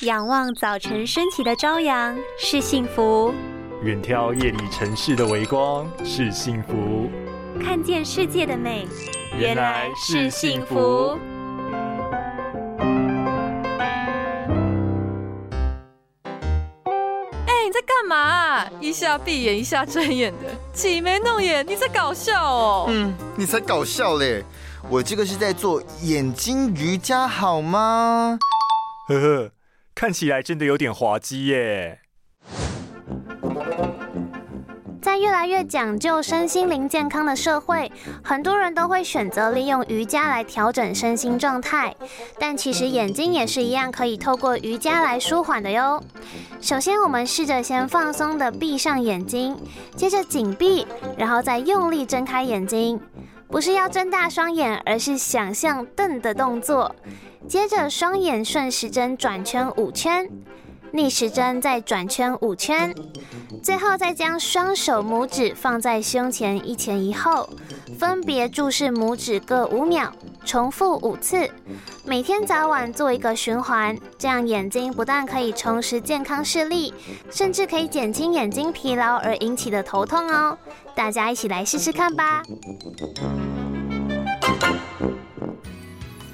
仰望早晨升起的朝阳是幸福，远眺夜里城市的微光是幸福，看见世界的美原来是幸福。哎，你在干嘛？一下闭眼，一下睁眼的，挤眉弄眼，你在搞笑哦？嗯，你才搞笑嘞！我这个是在做眼睛瑜伽，好吗？呵呵，看起来真的有点滑稽耶。在越来越讲究身心灵健康的社会，很多人都会选择利用瑜伽来调整身心状态。但其实眼睛也是一样，可以透过瑜伽来舒缓的哟。首先，我们试着先放松的闭上眼睛，接着紧闭，然后再用力睁开眼睛。不是要睁大双眼，而是想象瞪的动作。接着，双眼顺时针转圈五圈，逆时针再转圈五圈，最后再将双手拇指放在胸前一前一后，分别注视拇指各五秒，重复五次。每天早晚做一个循环，这样眼睛不但可以重拾健康视力，甚至可以减轻眼睛疲劳而引起的头痛哦。大家一起来试试看吧。